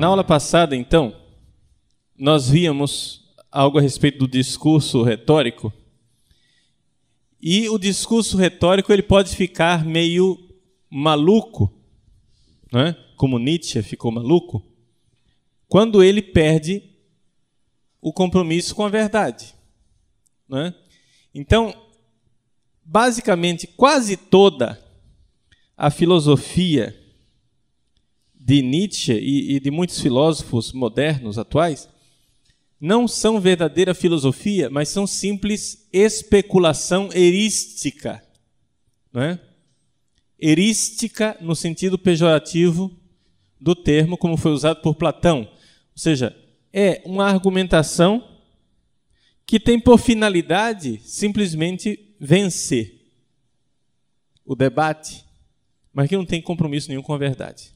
Na aula passada, então, nós víamos algo a respeito do discurso retórico. E o discurso retórico ele pode ficar meio maluco, né? como Nietzsche ficou maluco, quando ele perde o compromisso com a verdade. Né? Então, basicamente, quase toda a filosofia de Nietzsche e, e de muitos filósofos modernos atuais não são verdadeira filosofia, mas são simples especulação erística. Não é? Erística no sentido pejorativo do termo, como foi usado por Platão. Ou seja, é uma argumentação que tem por finalidade simplesmente vencer o debate, mas que não tem compromisso nenhum com a verdade.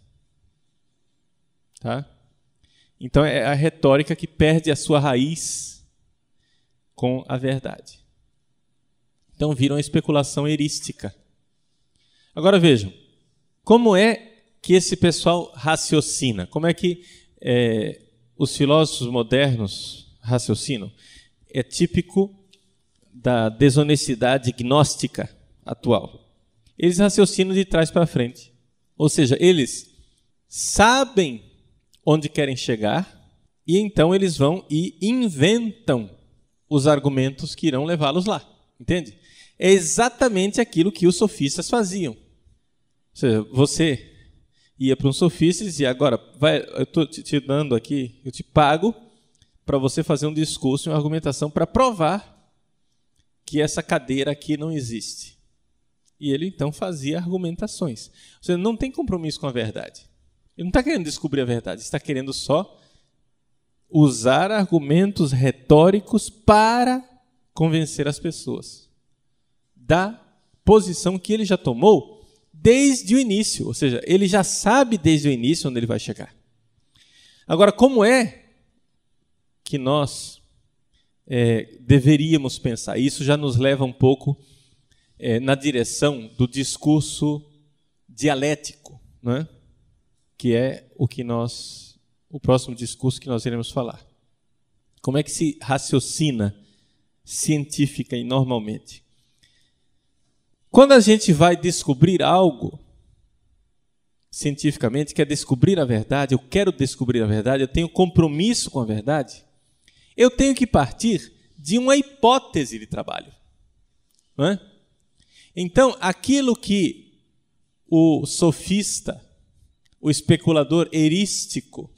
Tá? Então é a retórica que perde a sua raiz com a verdade. Então vira uma especulação erística. Agora vejam, como é que esse pessoal raciocina? Como é que é, os filósofos modernos raciocinam? É típico da desonestidade gnóstica atual. Eles raciocinam de trás para frente. Ou seja, eles sabem onde querem chegar, e então eles vão e inventam os argumentos que irão levá-los lá. Entende? É exatamente aquilo que os sofistas faziam. Ou seja, você ia para um sofista e dizia: agora, vai, eu estou te, te dando aqui, eu te pago para você fazer um discurso, uma argumentação para provar que essa cadeira aqui não existe. E ele então fazia argumentações. Seja, não tem compromisso com a verdade. Ele não está querendo descobrir a verdade, está querendo só usar argumentos retóricos para convencer as pessoas da posição que ele já tomou desde o início. Ou seja, ele já sabe desde o início onde ele vai chegar. Agora, como é que nós é, deveríamos pensar? Isso já nos leva um pouco é, na direção do discurso dialético, não é? Que é o que nós, o próximo discurso que nós iremos falar. Como é que se raciocina científica e normalmente? Quando a gente vai descobrir algo cientificamente, quer descobrir a verdade, eu quero descobrir a verdade, eu tenho compromisso com a verdade, eu tenho que partir de uma hipótese de trabalho. É? Então, aquilo que o sofista o especulador erístico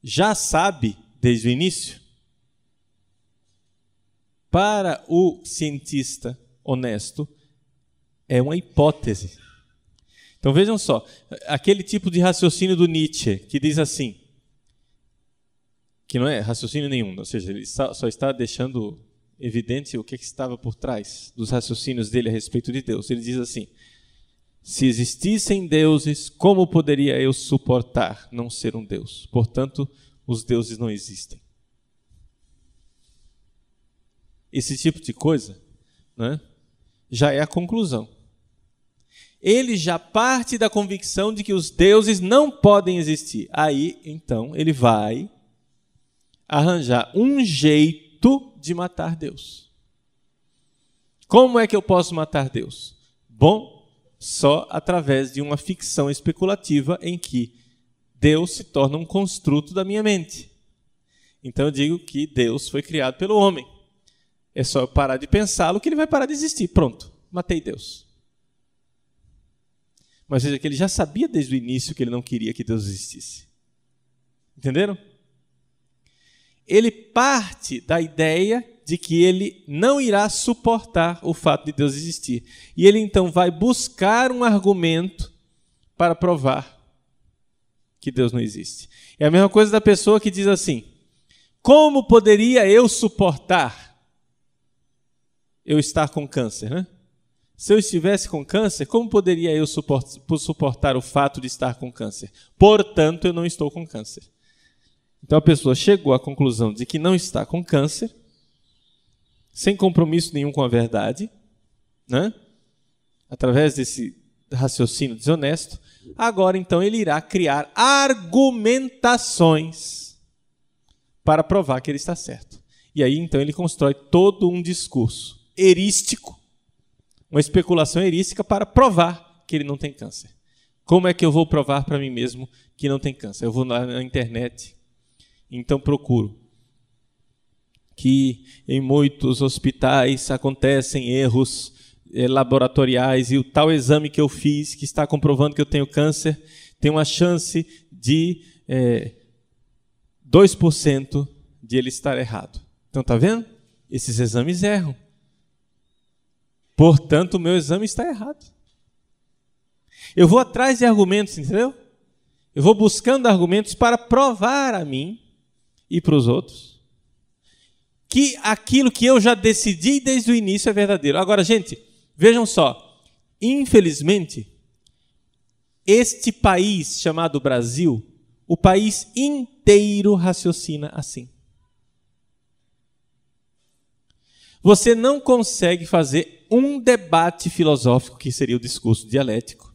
já sabe desde o início? Para o cientista honesto, é uma hipótese. Então vejam só, aquele tipo de raciocínio do Nietzsche que diz assim, que não é raciocínio nenhum, ou seja, ele só está deixando evidente o que estava por trás dos raciocínios dele a respeito de Deus. Ele diz assim: se existissem deuses, como poderia eu suportar não ser um Deus? Portanto, os deuses não existem. Esse tipo de coisa né, já é a conclusão. Ele já parte da convicção de que os deuses não podem existir. Aí, então, ele vai arranjar um jeito de matar Deus. Como é que eu posso matar Deus? Bom, só através de uma ficção especulativa em que Deus se torna um construto da minha mente. Então eu digo que Deus foi criado pelo homem. É só eu parar de pensá-lo que ele vai parar de existir. Pronto, matei Deus. Mas veja que ele já sabia desde o início que ele não queria que Deus existisse. Entenderam? Ele parte da ideia de que ele não irá suportar o fato de Deus existir. E ele então vai buscar um argumento para provar que Deus não existe. É a mesma coisa da pessoa que diz assim: como poderia eu suportar eu estar com câncer, né? Se eu estivesse com câncer, como poderia eu suportar o fato de estar com câncer? Portanto, eu não estou com câncer. Então a pessoa chegou à conclusão de que não está com câncer sem compromisso nenhum com a verdade, né? através desse raciocínio desonesto, agora então ele irá criar argumentações para provar que ele está certo. E aí então ele constrói todo um discurso erístico, uma especulação erística para provar que ele não tem câncer. Como é que eu vou provar para mim mesmo que não tem câncer? Eu vou na internet, então procuro que em muitos hospitais acontecem erros eh, laboratoriais e o tal exame que eu fiz, que está comprovando que eu tenho câncer, tem uma chance de é, eh, 2% de ele estar errado. Então, está vendo? Esses exames erram. Portanto, o meu exame está errado. Eu vou atrás de argumentos, entendeu? Eu vou buscando argumentos para provar a mim e para os outros que aquilo que eu já decidi desde o início é verdadeiro. Agora, gente, vejam só. Infelizmente, este país chamado Brasil, o país inteiro raciocina assim. Você não consegue fazer um debate filosófico, que seria o discurso dialético.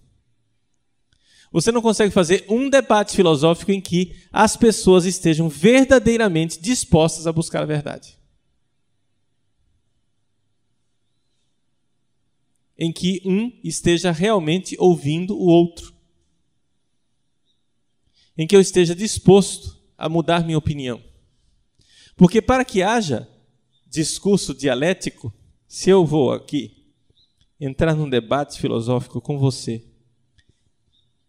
Você não consegue fazer um debate filosófico em que as pessoas estejam verdadeiramente dispostas a buscar a verdade. Em que um esteja realmente ouvindo o outro. Em que eu esteja disposto a mudar minha opinião. Porque para que haja discurso dialético, se eu vou aqui entrar num debate filosófico com você,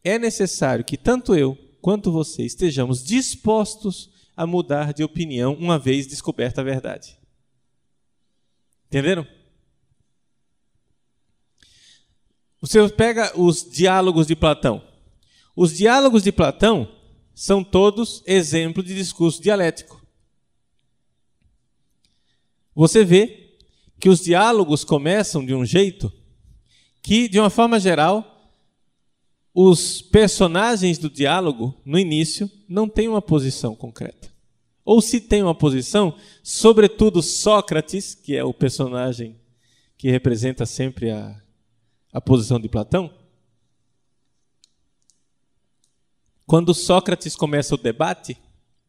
é necessário que tanto eu quanto você estejamos dispostos a mudar de opinião uma vez descoberta a verdade. Entenderam? Você pega os diálogos de Platão. Os diálogos de Platão são todos exemplo de discurso dialético. Você vê que os diálogos começam de um jeito que, de uma forma geral, os personagens do diálogo, no início, não têm uma posição concreta. Ou se tem uma posição, sobretudo Sócrates, que é o personagem que representa sempre a a posição de Platão? Quando Sócrates começa o debate,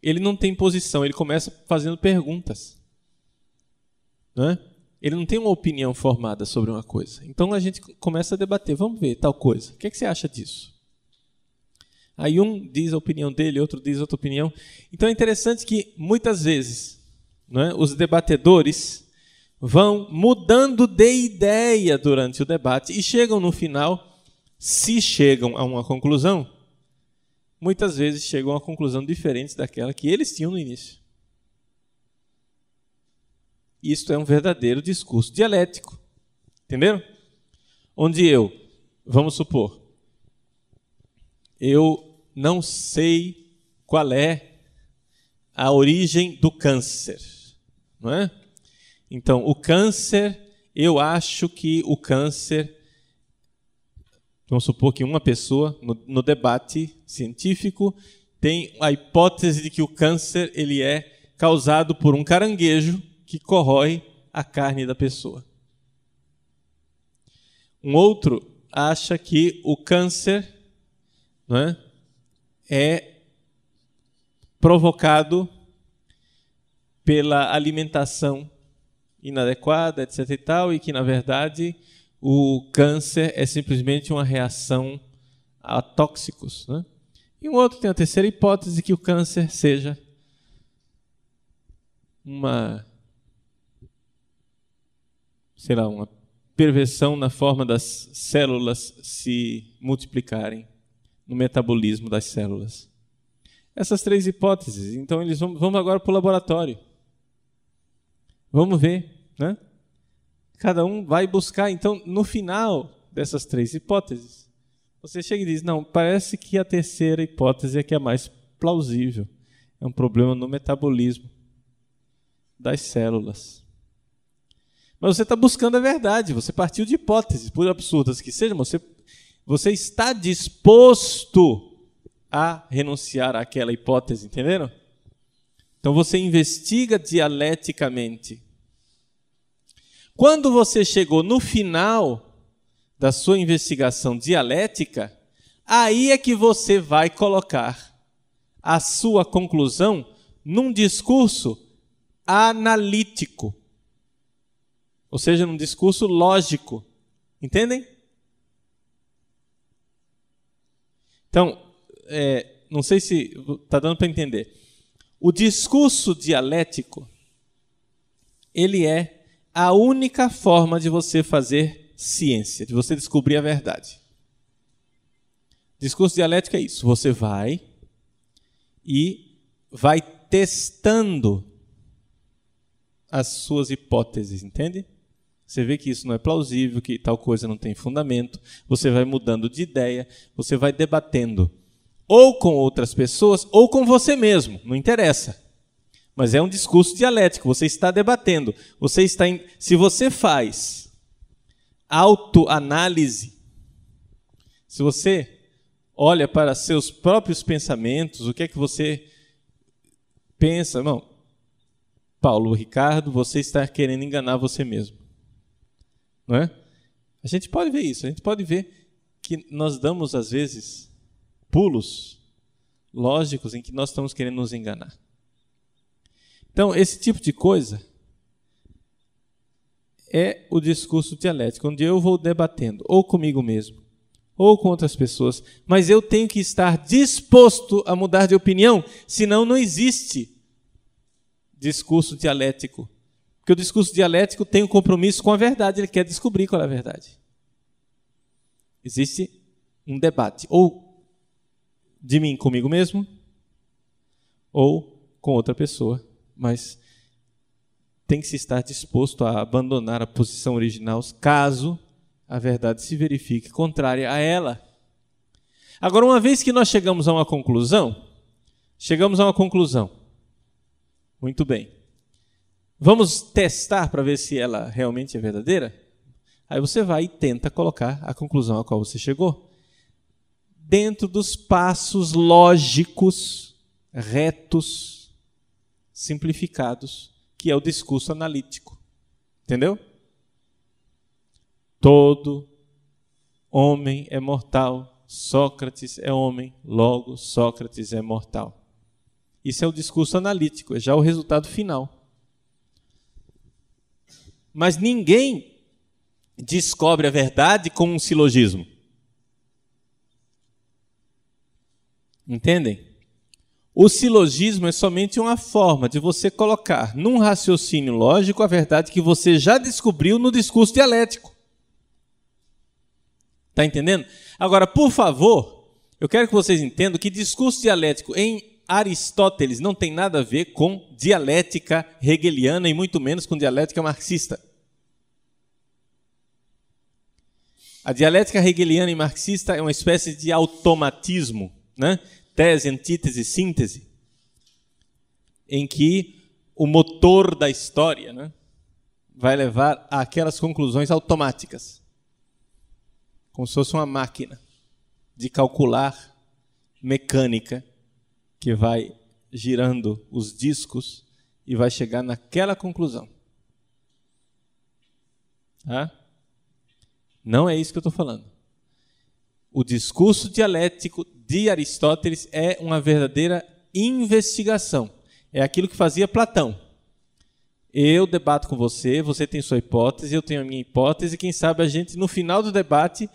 ele não tem posição, ele começa fazendo perguntas. Não é? Ele não tem uma opinião formada sobre uma coisa. Então a gente começa a debater, vamos ver tal coisa. O que, é que você acha disso? Aí um diz a opinião dele, outro diz outra opinião. Então é interessante que muitas vezes é, os debatedores vão mudando de ideia durante o debate e chegam no final, se chegam a uma conclusão, muitas vezes chegam a uma conclusão diferente daquela que eles tinham no início. Isto é um verdadeiro discurso dialético. Entenderam? Onde eu, vamos supor, eu não sei qual é a origem do câncer, não é? Então, o câncer, eu acho que o câncer. Vamos supor que uma pessoa, no, no debate científico, tem a hipótese de que o câncer ele é causado por um caranguejo que corrói a carne da pessoa. Um outro acha que o câncer não é, é provocado pela alimentação inadequada, etc. e tal, e que, na verdade, o câncer é simplesmente uma reação a tóxicos. Né? E um outro tem a terceira hipótese, que o câncer seja uma, sei lá, uma perversão na forma das células se multiplicarem, no metabolismo das células. Essas três hipóteses. Então, eles vão, vamos agora para o laboratório. Vamos ver, né? Cada um vai buscar, então, no final dessas três hipóteses, você chega e diz: não, parece que a terceira hipótese é que é mais plausível. É um problema no metabolismo das células. Mas você está buscando a verdade, você partiu de hipóteses, por absurdas que sejam, você, você está disposto a renunciar àquela hipótese, entenderam? Então você investiga dialeticamente. Quando você chegou no final da sua investigação dialética, aí é que você vai colocar a sua conclusão num discurso analítico. Ou seja, num discurso lógico. Entendem? Então, é, não sei se está dando para entender. O discurso dialético, ele é a única forma de você fazer ciência, de você descobrir a verdade. Discurso dialético é isso. Você vai e vai testando as suas hipóteses, entende? Você vê que isso não é plausível, que tal coisa não tem fundamento, você vai mudando de ideia, você vai debatendo, ou com outras pessoas, ou com você mesmo, não interessa. Mas é um discurso dialético, você está debatendo, você está em... se você faz autoanálise, se você olha para seus próprios pensamentos, o que é que você pensa, não, Paulo, Ricardo, você está querendo enganar você mesmo. Não é? A gente pode ver isso, a gente pode ver que nós damos, às vezes, pulos lógicos em que nós estamos querendo nos enganar. Então, esse tipo de coisa é o discurso dialético, onde eu vou debatendo, ou comigo mesmo, ou com outras pessoas, mas eu tenho que estar disposto a mudar de opinião, senão não existe discurso dialético. Porque o discurso dialético tem um compromisso com a verdade, ele quer descobrir qual é a verdade. Existe um debate, ou de mim comigo mesmo, ou com outra pessoa, mas tem que se estar disposto a abandonar a posição original caso a verdade se verifique contrária a ela. Agora, uma vez que nós chegamos a uma conclusão, chegamos a uma conclusão. Muito bem. Vamos testar para ver se ela realmente é verdadeira? Aí você vai e tenta colocar a conclusão a qual você chegou dentro dos passos lógicos, retos, simplificados, que é o discurso analítico. Entendeu? Todo homem é mortal, Sócrates é homem, logo Sócrates é mortal. Isso é o discurso analítico, é já o resultado final. Mas ninguém descobre a verdade com um silogismo. Entendem? O silogismo é somente uma forma de você colocar num raciocínio lógico a verdade que você já descobriu no discurso dialético. Está entendendo? Agora, por favor, eu quero que vocês entendam que discurso dialético em Aristóteles não tem nada a ver com dialética hegeliana e muito menos com dialética marxista. A dialética hegeliana e marxista é uma espécie de automatismo, né? Tese, antítese, síntese, em que o motor da história né? vai levar àquelas conclusões automáticas como se fosse uma máquina de calcular mecânica que vai girando os discos e vai chegar naquela conclusão. Tá? Não é isso que eu estou falando. O discurso dialético de Aristóteles é uma verdadeira investigação. É aquilo que fazia Platão. Eu debato com você, você tem sua hipótese, eu tenho a minha hipótese, quem sabe a gente, no final do debate,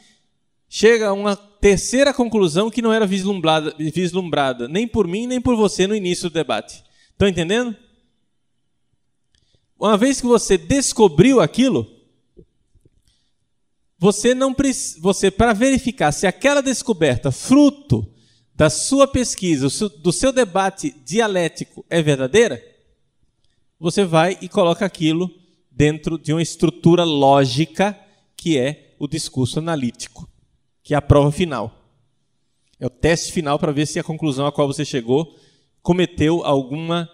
chega a uma terceira conclusão que não era vislumbrada, vislumbrada nem por mim, nem por você no início do debate. Estão entendendo? Uma vez que você descobriu aquilo, você não você para verificar se aquela descoberta, fruto da sua pesquisa, do seu debate dialético é verdadeira, você vai e coloca aquilo dentro de uma estrutura lógica que é o discurso analítico, que é a prova final. É o teste final para ver se a conclusão a qual você chegou cometeu alguma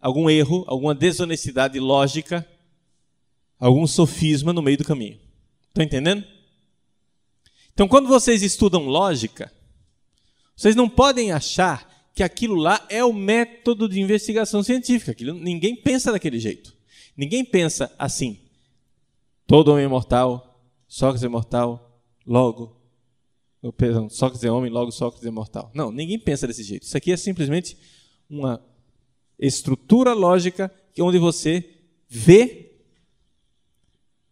algum erro, alguma desonestidade lógica, algum sofisma no meio do caminho. Estão entendendo? Então, quando vocês estudam lógica, vocês não podem achar que aquilo lá é o método de investigação científica. Aquilo, ninguém pensa daquele jeito. Ninguém pensa assim. Todo homem é mortal, Sócrates é mortal, logo. Perdão, Sócrates é homem, logo Sócrates é mortal. Não, ninguém pensa desse jeito. Isso aqui é simplesmente uma estrutura lógica onde você vê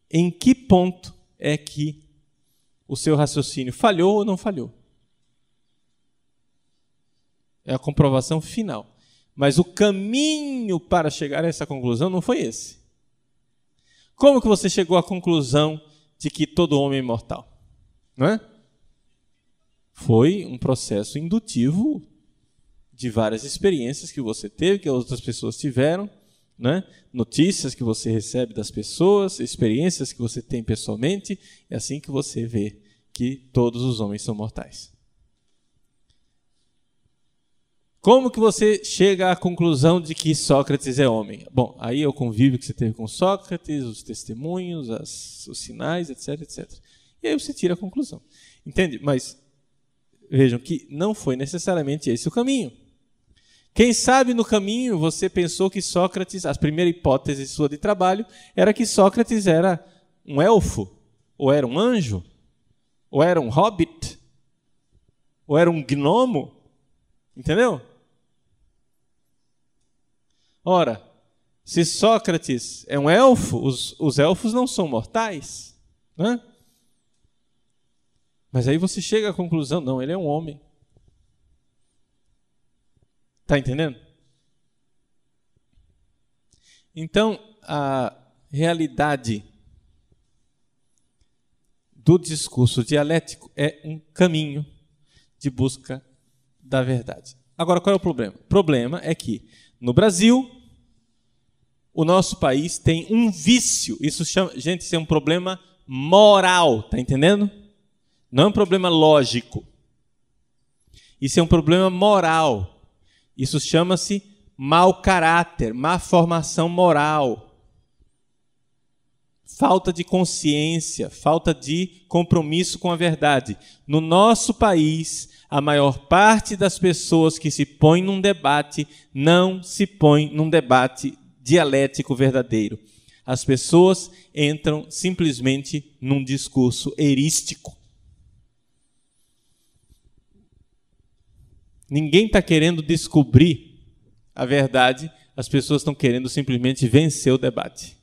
em que ponto é que o seu raciocínio falhou ou não falhou. É a comprovação final. Mas o caminho para chegar a essa conclusão não foi esse. Como que você chegou à conclusão de que todo homem é imortal? Não é? Foi um processo indutivo de várias experiências que você teve, que outras pessoas tiveram, né? notícias que você recebe das pessoas, experiências que você tem pessoalmente, é assim que você vê que todos os homens são mortais. Como que você chega à conclusão de que Sócrates é homem? Bom, aí é o convívio que você teve com Sócrates, os testemunhos, as, os sinais, etc, etc. E aí você tira a conclusão. Entende? Mas vejam que não foi necessariamente esse o caminho. Quem sabe no caminho você pensou que Sócrates, a primeira hipótese sua de trabalho, era que Sócrates era um elfo, ou era um anjo, ou era um hobbit, ou era um gnomo. Entendeu? Ora, se Sócrates é um elfo, os, os elfos não são mortais. Né? Mas aí você chega à conclusão: não, ele é um homem. Está entendendo? Então, a realidade do discurso dialético é um caminho de busca da verdade. Agora, qual é o problema? O problema é que, no Brasil, o nosso país tem um vício. Isso chama, gente, isso é um problema moral, tá entendendo? Não é um problema lógico. Isso é um problema moral. Isso chama-se mau caráter, má formação moral. Falta de consciência, falta de compromisso com a verdade. No nosso país, a maior parte das pessoas que se põem num debate não se põe num debate dialético verdadeiro. As pessoas entram simplesmente num discurso erístico. Ninguém está querendo descobrir a verdade, as pessoas estão querendo simplesmente vencer o debate.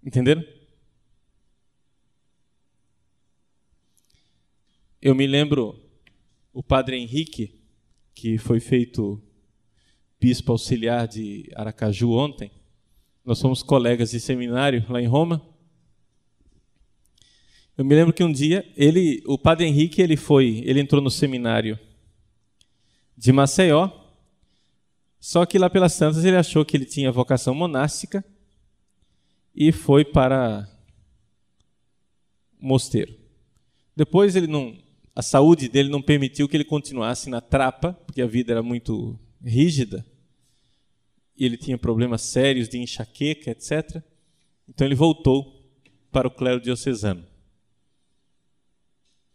Entenderam? Eu me lembro o padre Henrique, que foi feito bispo auxiliar de Aracaju ontem. Nós somos colegas de seminário lá em Roma. Eu me lembro que um dia ele, o Padre Henrique, ele foi, ele entrou no seminário de Maceió. Só que lá pelas Santas ele achou que ele tinha vocação monástica e foi para mosteiro. Depois ele não, a saúde dele não permitiu que ele continuasse na trapa, porque a vida era muito rígida. E ele tinha problemas sérios de enxaqueca, etc. Então ele voltou para o clero diocesano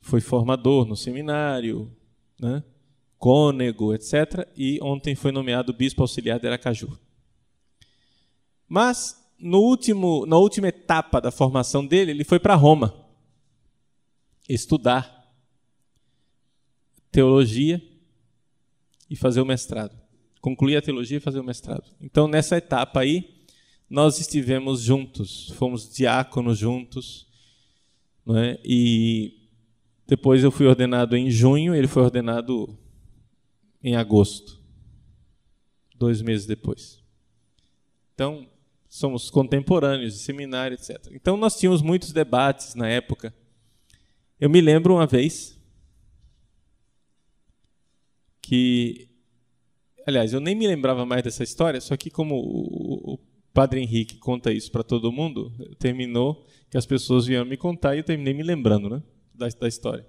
foi formador no seminário, né? cônego, etc. E ontem foi nomeado bispo auxiliar de Aracaju. Mas, no último, na última etapa da formação dele, ele foi para Roma estudar teologia e fazer o mestrado. Concluir a teologia e fazer o mestrado. Então, nessa etapa aí, nós estivemos juntos, fomos diáconos juntos, não é? e depois eu fui ordenado em junho, ele foi ordenado em agosto, dois meses depois. Então, somos contemporâneos de seminário, etc. Então, nós tínhamos muitos debates na época. Eu me lembro uma vez que, aliás, eu nem me lembrava mais dessa história, só que como o, Padre Henrique conta isso para todo mundo, terminou que as pessoas vieram me contar e eu terminei me lembrando, né? Da, da história.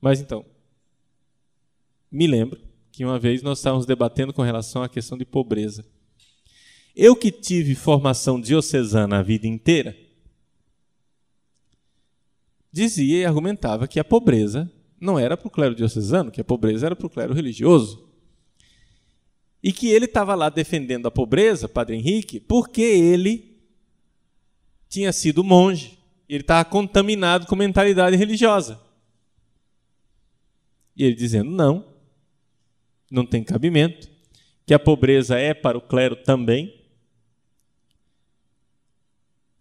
Mas então, me lembro que uma vez nós estávamos debatendo com relação à questão de pobreza. Eu que tive formação diocesana a vida inteira, dizia e argumentava que a pobreza não era para o clero diocesano, que a pobreza era para o clero religioso. E que ele estava lá defendendo a pobreza, Padre Henrique, porque ele tinha sido monge. Ele estava contaminado com mentalidade religiosa. E ele dizendo: não, não tem cabimento, que a pobreza é para o clero também.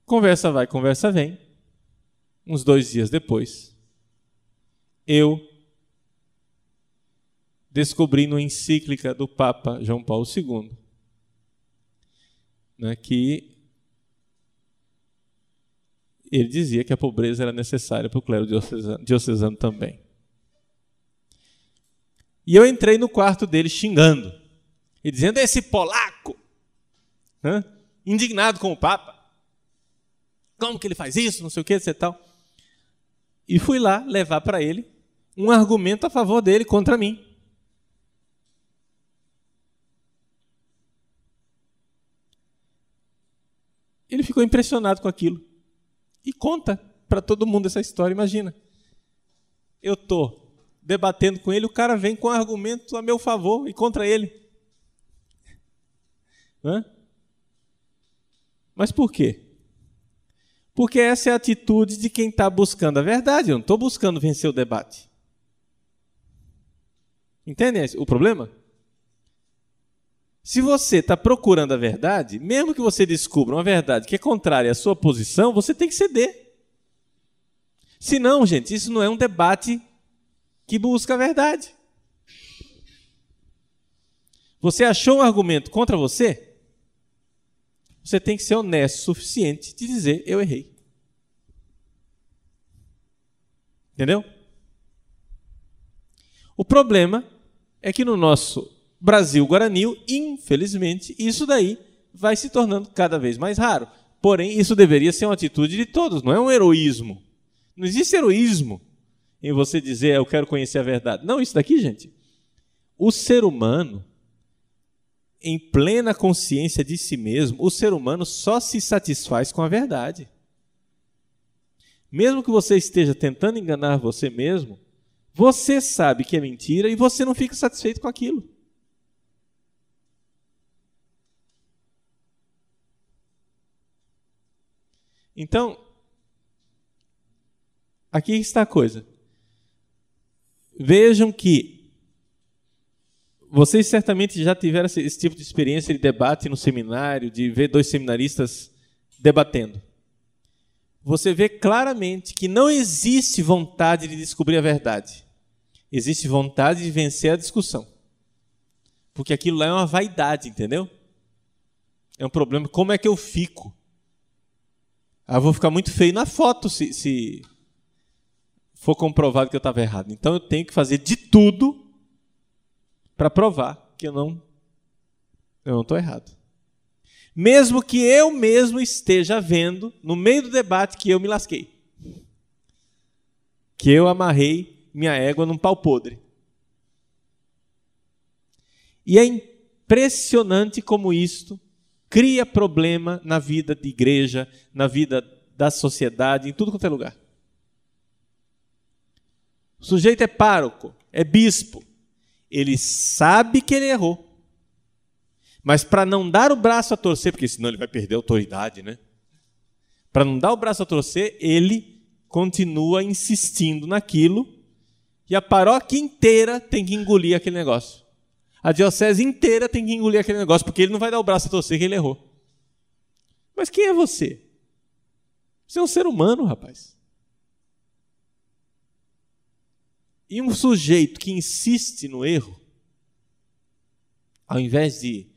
Conversa vai, conversa vem. Uns dois dias depois, eu descobri no encíclica do Papa João Paulo II né, que ele dizia que a pobreza era necessária para o clero diocesano, diocesano também. E eu entrei no quarto dele xingando e dizendo: esse polaco, né, indignado com o Papa, como que ele faz isso, não sei o que, etc. Tal. E fui lá levar para ele um argumento a favor dele contra mim. Ele ficou impressionado com aquilo. E conta para todo mundo essa história, imagina. Eu tô debatendo com ele, o cara vem com argumento a meu favor e contra ele. Hã? Mas por quê? Porque essa é a atitude de quem está buscando a verdade. Eu não estou buscando vencer o debate. Entendem o problema? Se você está procurando a verdade, mesmo que você descubra uma verdade que é contrária à sua posição, você tem que ceder. Se não, gente, isso não é um debate que busca a verdade. Você achou um argumento contra você? Você tem que ser honesto o suficiente de dizer: eu errei. Entendeu? O problema é que no nosso Brasil Guaranil, infelizmente, isso daí vai se tornando cada vez mais raro. Porém, isso deveria ser uma atitude de todos, não é um heroísmo. Não existe heroísmo em você dizer, eu quero conhecer a verdade. Não, isso daqui, gente. O ser humano, em plena consciência de si mesmo, o ser humano só se satisfaz com a verdade. Mesmo que você esteja tentando enganar você mesmo, você sabe que é mentira e você não fica satisfeito com aquilo. Então, aqui está a coisa. Vejam que vocês certamente já tiveram esse, tipo de experiência de debate no seminário, de ver dois seminaristas debatendo. Você vê claramente que não existe vontade de descobrir a verdade. Existe vontade de vencer a discussão. Porque aquilo lá é uma vaidade, entendeu? É um problema. Como é que eu fico? Ah, vou ficar muito feio na foto se, se for comprovado que eu estava errado. Então eu tenho que fazer de tudo para provar que eu não eu não estou errado. Mesmo que eu mesmo esteja vendo no meio do debate que eu me lasquei. Que eu amarrei minha égua num pau podre. E é impressionante como isto cria problema na vida de igreja, na vida da sociedade, em tudo quanto é lugar. O sujeito é pároco, é bispo. Ele sabe que ele errou. Mas para não dar o braço a torcer, porque senão ele vai perder a autoridade, né? Para não dar o braço a torcer, ele continua insistindo naquilo e a paróquia inteira tem que engolir aquele negócio. A diocese inteira tem que engolir aquele negócio, porque ele não vai dar o braço a torcer que ele errou. Mas quem é você? Você é um ser humano, rapaz. E um sujeito que insiste no erro, ao invés de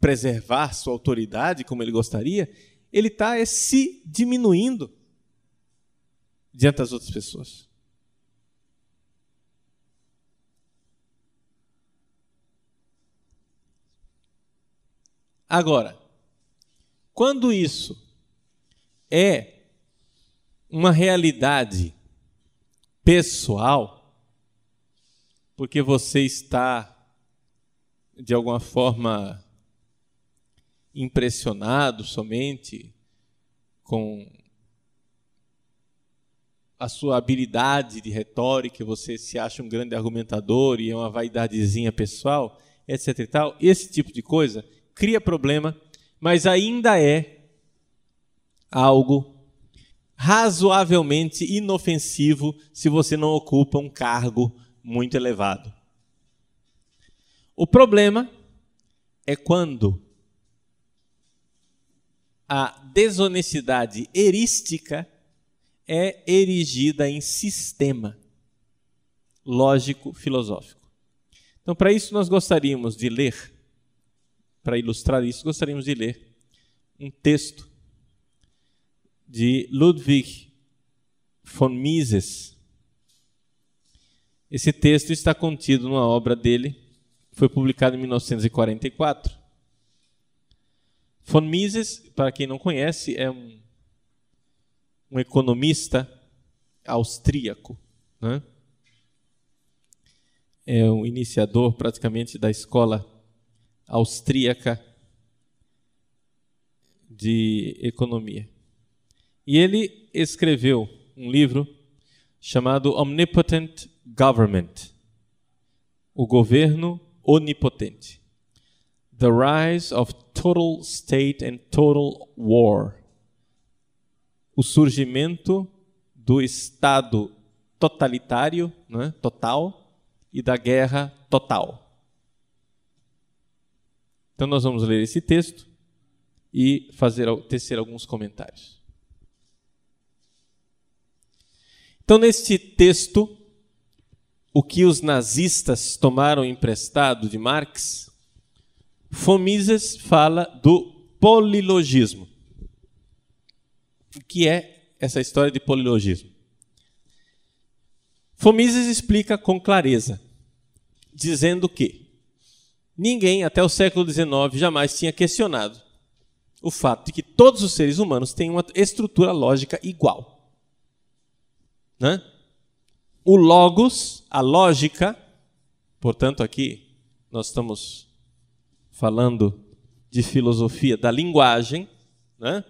preservar sua autoridade como ele gostaria, ele está é, se diminuindo diante das outras pessoas. Agora, quando isso é uma realidade pessoal, porque você está, de alguma forma, impressionado somente com a sua habilidade de retórica, você se acha um grande argumentador e é uma vaidadezinha pessoal, etc e tal, esse tipo de coisa cria problema, mas ainda é algo razoavelmente inofensivo se você não ocupa um cargo muito elevado. O problema é quando a desonestidade erística é erigida em sistema lógico filosófico. Então, para isso, nós gostaríamos de ler, para ilustrar isso, gostaríamos de ler um texto de Ludwig von Mises. Esse texto está contido numa obra dele, foi publicado em 1944. Von Mises, para quem não conhece, é um, um economista austríaco. Né? É um iniciador praticamente da escola austríaca de economia. E ele escreveu um livro chamado Omnipotent Government O Governo Onipotente The Rise of Total State and Total War O surgimento do Estado totalitário, né, total, e da guerra total. Então, nós vamos ler esse texto e fazer tecer alguns comentários. Então, neste texto, o que os nazistas tomaram emprestado de Marx, Fomises fala do polilogismo. O que é essa história de polilogismo? Fomises explica com clareza, dizendo que ninguém até o século XIX jamais tinha questionado o fato de que todos os seres humanos têm uma estrutura lógica igual. Né? O logos, a lógica, portanto, aqui nós estamos falando de filosofia da linguagem, né?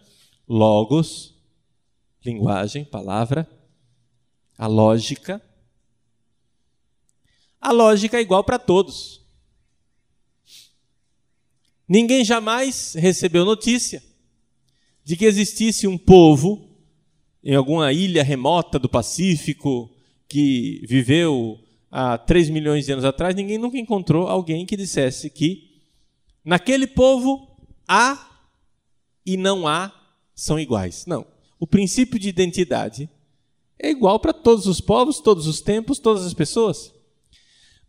logos, linguagem, palavra, a lógica. A lógica é igual para todos. Ninguém jamais recebeu notícia de que existisse um povo em alguma ilha remota do Pacífico que viveu há 3 milhões de anos atrás. Ninguém nunca encontrou alguém que dissesse que naquele povo há e não há são iguais. Não. O princípio de identidade é igual para todos os povos, todos os tempos, todas as pessoas.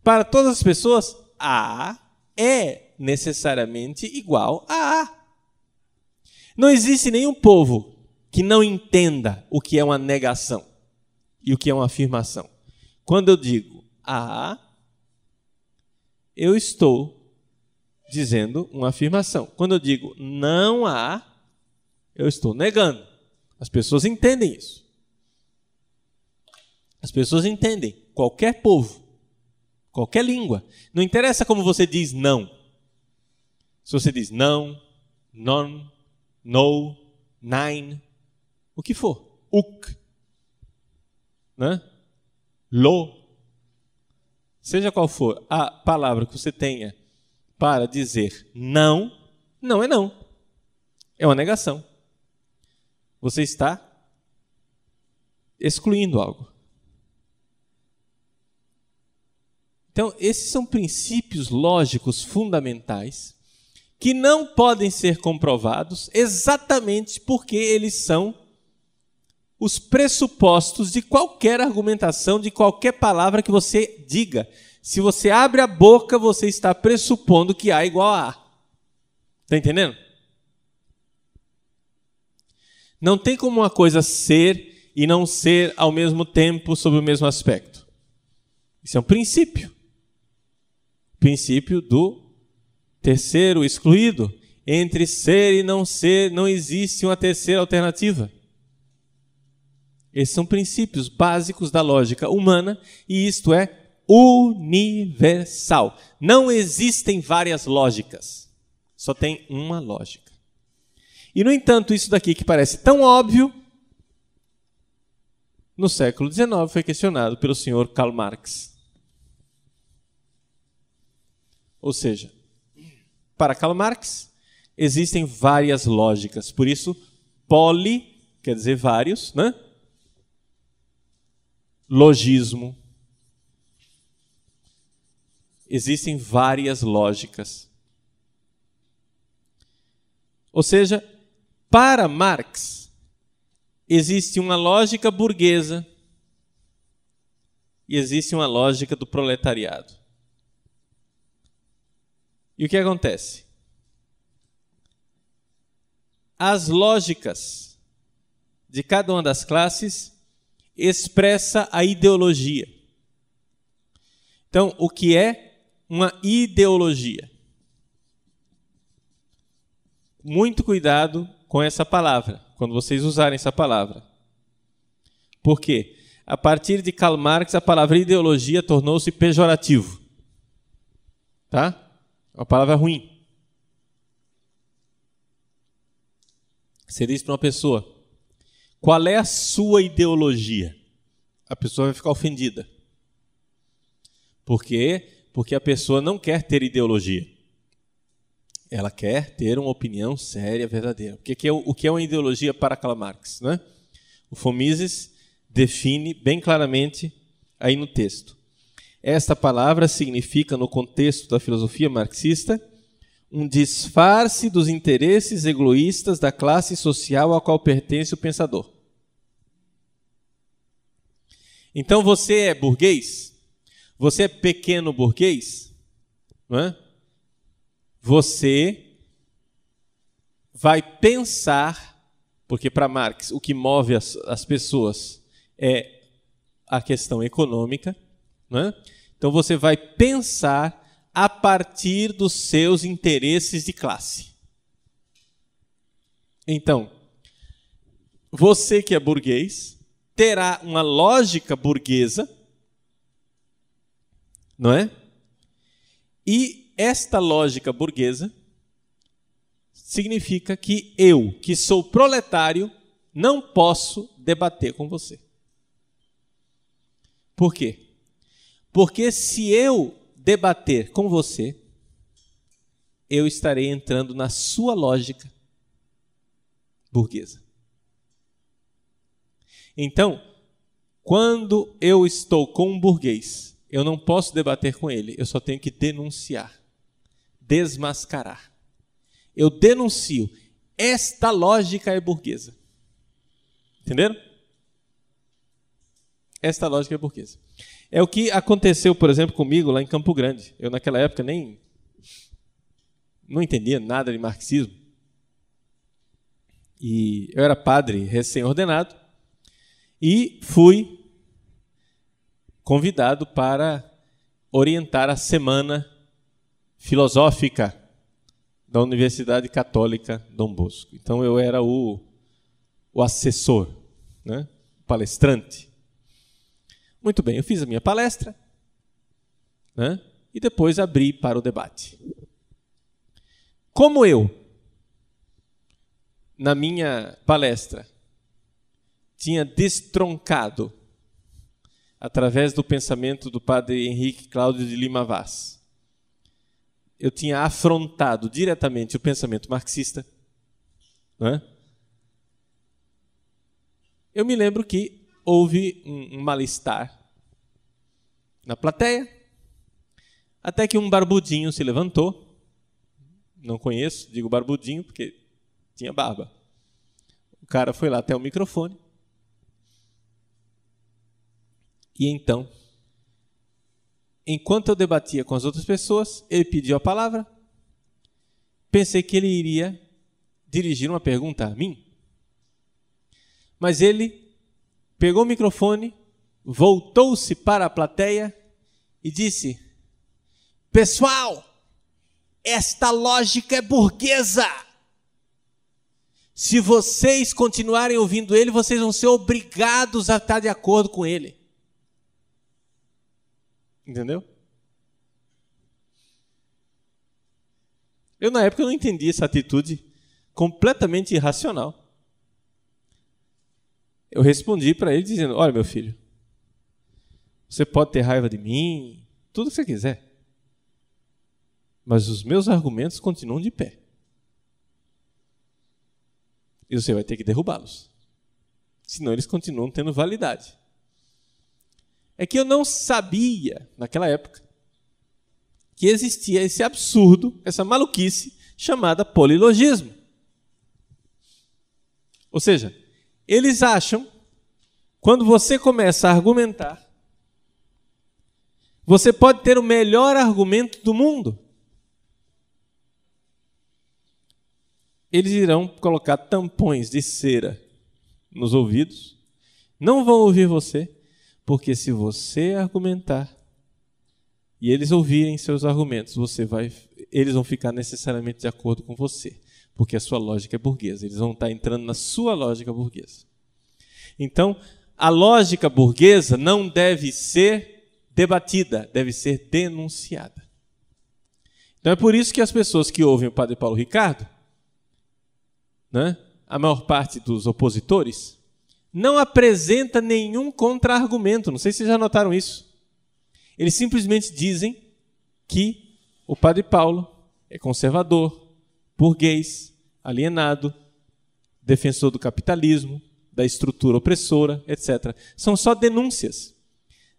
Para todas as pessoas, há é necessariamente igual a A. Não existe nenhum povo que não entenda o que é uma negação e o que é uma afirmação. Quando eu digo A, eu estou dizendo uma afirmação. Quando eu digo não há, eu estou negando. As pessoas entendem isso. As pessoas entendem. Qualquer povo, qualquer língua. Não interessa como você diz não. Se você diz não, non, no, nine, o que for, uk, né? lo, seja qual for a palavra que você tenha para dizer não, não é não. É uma negação. Você está excluindo algo. Então, esses são princípios lógicos fundamentais que não podem ser comprovados exatamente porque eles são os pressupostos de qualquer argumentação, de qualquer palavra que você diga. Se você abre a boca, você está pressupondo que A igual a A. Está entendendo? Não tem como uma coisa ser e não ser ao mesmo tempo sob o mesmo aspecto. Isso é um princípio. Princípio do Terceiro, excluído. Entre ser e não ser, não existe uma terceira alternativa. Esses são princípios básicos da lógica humana e isto é universal. Não existem várias lógicas, só tem uma lógica. E, no entanto, isso daqui que parece tão óbvio, no século XIX foi questionado pelo senhor Karl Marx. Ou seja, para Karl Marx, existem várias lógicas. Por isso, poli quer dizer vários, né? Logismo. Existem várias lógicas. Ou seja, para Marx, existe uma lógica burguesa e existe uma lógica do proletariado. E o que acontece? As lógicas de cada uma das classes expressa a ideologia. Então, o que é uma ideologia? Muito cuidado com essa palavra, quando vocês usarem essa palavra. Por quê? A partir de Karl Marx, a palavra ideologia tornou-se pejorativo. Tá? É uma palavra ruim. Você diz para uma pessoa: qual é a sua ideologia? A pessoa vai ficar ofendida. Por quê? Porque a pessoa não quer ter ideologia. Ela quer ter uma opinião séria, verdadeira. O que é, o que é uma ideologia para Karl Marx? Né? O Fomises define bem claramente aí no texto. Esta palavra significa, no contexto da filosofia marxista, um disfarce dos interesses egoístas da classe social a qual pertence o pensador. Então você é burguês? Você é pequeno burguês? Não é? Você vai pensar, porque para Marx o que move as, as pessoas é a questão econômica, não é? Então você vai pensar a partir dos seus interesses de classe. Então, você que é burguês terá uma lógica burguesa, não é? E esta lógica burguesa significa que eu, que sou proletário, não posso debater com você. Por quê? Porque se eu debater com você, eu estarei entrando na sua lógica burguesa. Então, quando eu estou com um burguês, eu não posso debater com ele, eu só tenho que denunciar, desmascarar. Eu denuncio. Esta lógica é burguesa. Entenderam? Esta lógica é burguesa. É o que aconteceu, por exemplo, comigo lá em Campo Grande. Eu, naquela época, nem. não entendia nada de marxismo. E eu era padre recém-ordenado e fui convidado para orientar a semana filosófica da Universidade Católica Dom Bosco. Então eu era o, o assessor, né? o palestrante. Muito bem, eu fiz a minha palestra né? e depois abri para o debate. Como eu, na minha palestra, tinha destroncado, através do pensamento do padre Henrique Cláudio de Lima Vaz, eu tinha afrontado diretamente o pensamento marxista. Né? Eu me lembro que houve um, um mal-estar na plateia, até que um barbudinho se levantou. Não conheço, digo barbudinho porque tinha barba. O cara foi lá até o microfone. E então, enquanto eu debatia com as outras pessoas, ele pediu a palavra. Pensei que ele iria dirigir uma pergunta a mim. Mas ele pegou o microfone, voltou-se para a plateia e disse: Pessoal, esta lógica é burguesa. Se vocês continuarem ouvindo ele, vocês vão ser obrigados a estar de acordo com ele. Entendeu? Eu, na época, não entendi essa atitude completamente irracional eu respondi para ele dizendo: Olha, meu filho, você pode ter raiva de mim, tudo que você quiser, mas os meus argumentos continuam de pé. E você vai ter que derrubá-los. senão eles continuam tendo validade. É que eu não sabia, naquela época, que existia esse absurdo, essa maluquice chamada polilogismo. Ou seja, eles acham, quando você começa a argumentar, você pode ter o melhor argumento do mundo. Eles irão colocar tampões de cera nos ouvidos, não vão ouvir você, porque se você argumentar e eles ouvirem seus argumentos, você vai, eles vão ficar necessariamente de acordo com você, porque a sua lógica é burguesa. Eles vão estar entrando na sua lógica burguesa. Então, a lógica burguesa não deve ser debatida, deve ser denunciada. Então é por isso que as pessoas que ouvem o Padre Paulo Ricardo, né, a maior parte dos opositores, não apresenta nenhum contra-argumento. Não sei se vocês já notaram isso. Eles simplesmente dizem que o Padre Paulo é conservador, burguês, alienado, defensor do capitalismo, da estrutura opressora, etc. São só denúncias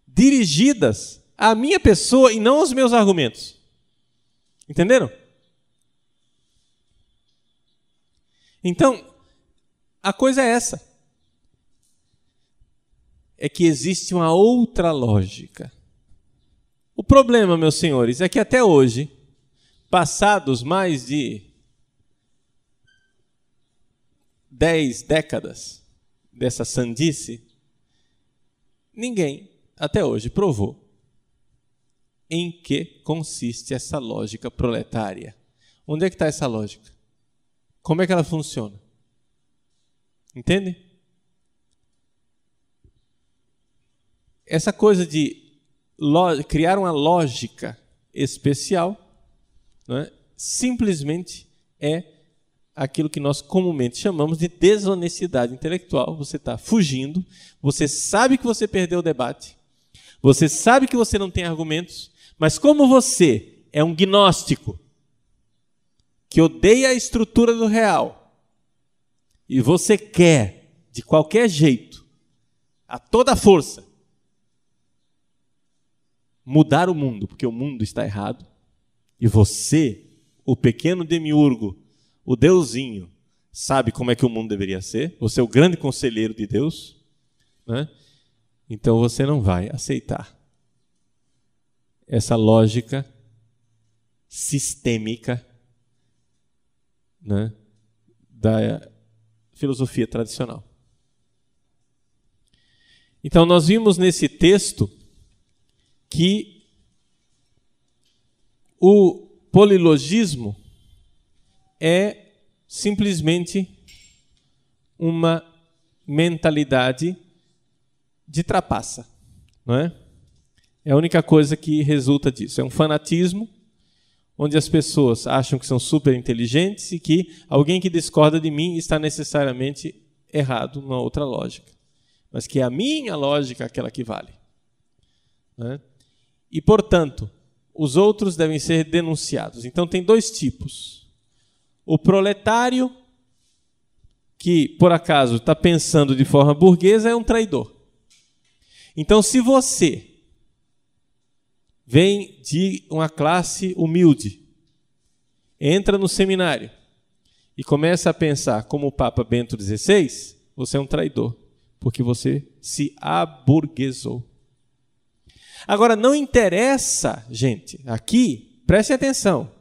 dirigidas à minha pessoa e não aos meus argumentos. Entenderam? Então, a coisa é essa. É que existe uma outra lógica. O problema, meus senhores, é que até hoje, passados mais de dez décadas dessa sandice, ninguém até hoje provou em que consiste essa lógica proletária. Onde é que está essa lógica? Como é que ela funciona? Entende? Essa coisa de criar uma lógica especial é? simplesmente é aquilo que nós comumente chamamos de desonestidade intelectual. Você está fugindo, você sabe que você perdeu o debate, você sabe que você não tem argumentos, mas como você é um gnóstico que odeia a estrutura do real, e você quer, de qualquer jeito, a toda força, mudar o mundo, porque o mundo está errado, e você, o pequeno demiurgo, o deusinho, sabe como é que o mundo deveria ser, você é o grande conselheiro de Deus, né? então você não vai aceitar essa lógica sistêmica né, da filosofia tradicional. Então, nós vimos nesse texto que o polilogismo é simplesmente uma mentalidade de trapaça, não é? É a única coisa que resulta disso. É um fanatismo onde as pessoas acham que são super inteligentes e que alguém que discorda de mim está necessariamente errado numa outra lógica. Mas que a minha lógica é aquela que vale. Né? E, portanto, os outros devem ser denunciados. Então, tem dois tipos. O proletário, que por acaso está pensando de forma burguesa, é um traidor. Então, se você vem de uma classe humilde, entra no seminário e começa a pensar como o Papa Bento XVI, você é um traidor, porque você se aburguesou. Agora, não interessa, gente, aqui, prestem atenção.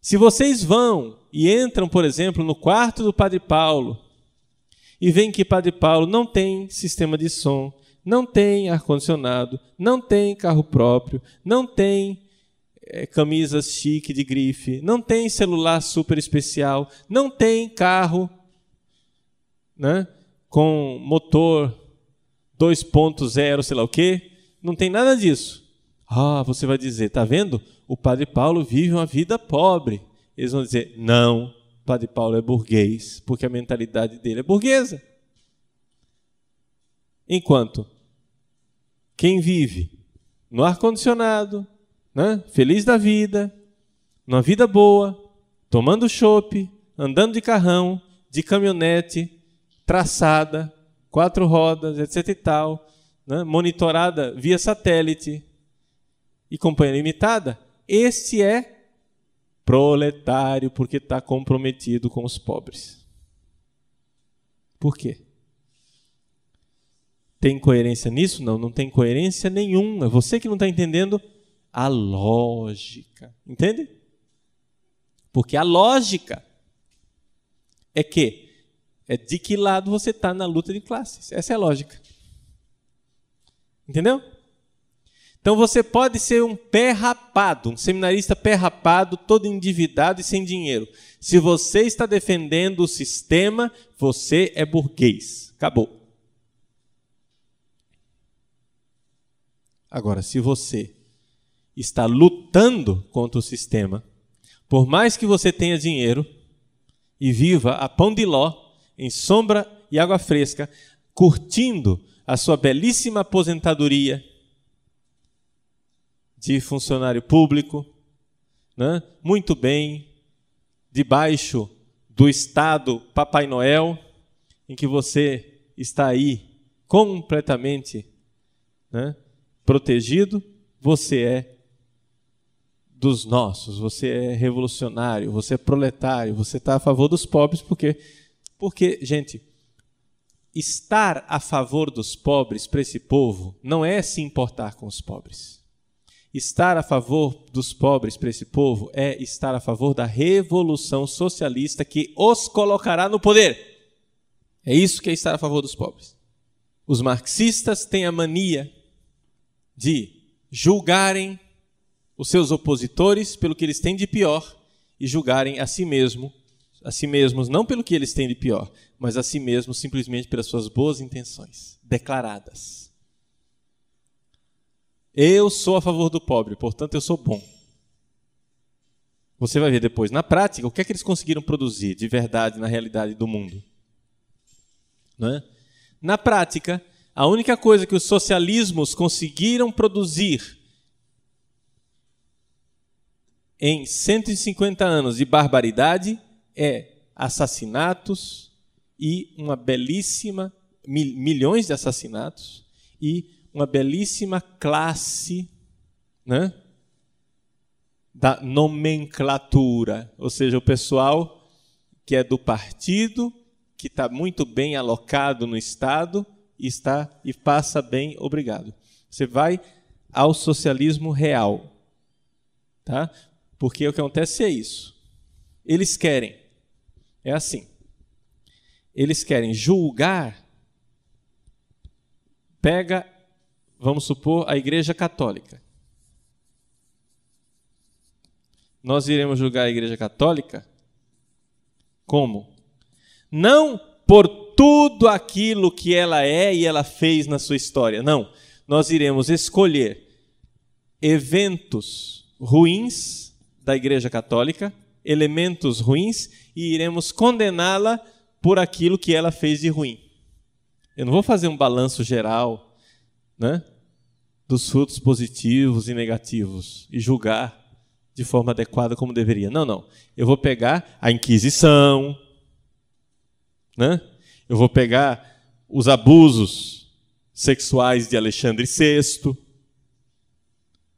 Se vocês vão e entram, por exemplo, no quarto do Padre Paulo e veem que Padre Paulo não tem sistema de som, não tem ar-condicionado, não tem carro próprio, não tem é, camisas chique de grife, não tem celular super especial, não tem carro né, com motor 2.0, sei lá o quê, não tem nada disso. Ah, você vai dizer, tá vendo? O Padre Paulo vive uma vida pobre. Eles vão dizer, não, o Padre Paulo é burguês, porque a mentalidade dele é burguesa. Enquanto quem vive no ar-condicionado, né, feliz da vida, numa vida boa, tomando chopp, andando de carrão, de caminhonete, traçada, quatro rodas, etc e tal, né? monitorada via satélite e companhia limitada, este é proletário porque está comprometido com os pobres. Por quê? Tem coerência nisso? Não, não tem coerência nenhuma. Você que não está entendendo a lógica. Entende? Porque a lógica é que é de que lado você está na luta de classes. Essa é a lógica. Entendeu? Então você pode ser um pé rapado, um seminarista pé rapado, todo endividado e sem dinheiro. Se você está defendendo o sistema, você é burguês. Acabou. Agora, se você está lutando contra o sistema, por mais que você tenha dinheiro e viva a pão de ló, em sombra e água fresca, curtindo a sua belíssima aposentadoria de funcionário público, né? muito bem, debaixo do Estado Papai Noel, em que você está aí completamente né, protegido, você é dos nossos, você é revolucionário, você é proletário, você está a favor dos pobres, porque, porque, gente, estar a favor dos pobres para esse povo não é se importar com os pobres. Estar a favor dos pobres para esse povo é estar a favor da revolução socialista que os colocará no poder. É isso que é estar a favor dos pobres. Os marxistas têm a mania de julgarem os seus opositores pelo que eles têm de pior e julgarem a si mesmo, a si mesmos não pelo que eles têm de pior, mas a si mesmos simplesmente pelas suas boas intenções declaradas. Eu sou a favor do pobre, portanto eu sou bom. Você vai ver depois, na prática, o que é que eles conseguiram produzir de verdade na realidade do mundo. É? Na prática, a única coisa que os socialismos conseguiram produzir em 150 anos de barbaridade é assassinatos e uma belíssima milhões de assassinatos e uma belíssima classe, né, da nomenclatura, ou seja, o pessoal que é do partido, que está muito bem alocado no Estado e está e passa bem, obrigado. Você vai ao socialismo real, tá? Porque o que acontece é isso. Eles querem, é assim. Eles querem julgar. Pega, vamos supor, a Igreja Católica. Nós iremos julgar a Igreja Católica como? Não por tudo aquilo que ela é e ela fez na sua história. Não. Nós iremos escolher eventos ruins da Igreja Católica, elementos ruins, e iremos condená-la por aquilo que ela fez de ruim. Eu não vou fazer um balanço geral né, dos frutos positivos e negativos e julgar de forma adequada como deveria. Não, não. Eu vou pegar a Inquisição, né? Eu vou pegar os abusos sexuais de Alexandre VI.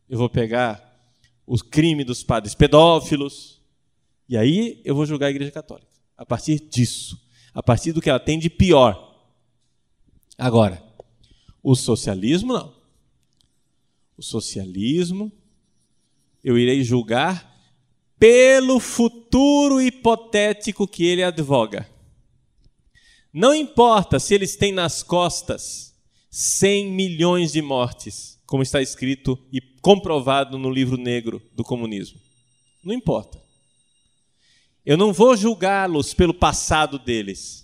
Eu vou pegar o crime dos padres pedófilos. E aí eu vou julgar a Igreja Católica. A partir disso. A partir do que ela tem de pior. Agora, o socialismo não. O socialismo eu irei julgar pelo futuro hipotético que ele advoga. Não importa se eles têm nas costas 100 milhões de mortes, como está escrito e comprovado no livro negro do comunismo. Não importa. Eu não vou julgá-los pelo passado deles.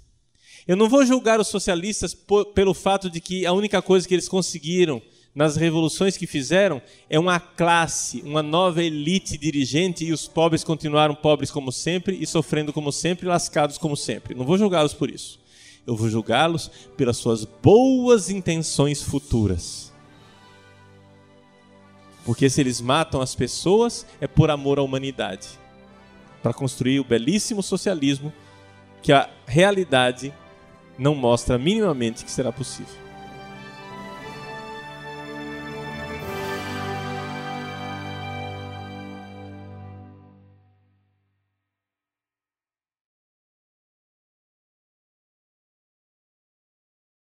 Eu não vou julgar os socialistas por, pelo fato de que a única coisa que eles conseguiram nas revoluções que fizeram é uma classe, uma nova elite dirigente e os pobres continuaram pobres como sempre e sofrendo como sempre, lascados como sempre. Não vou julgá-los por isso eu vou julgá-los pelas suas boas intenções futuras. Porque se eles matam as pessoas, é por amor à humanidade para construir o belíssimo socialismo que a realidade não mostra minimamente que será possível.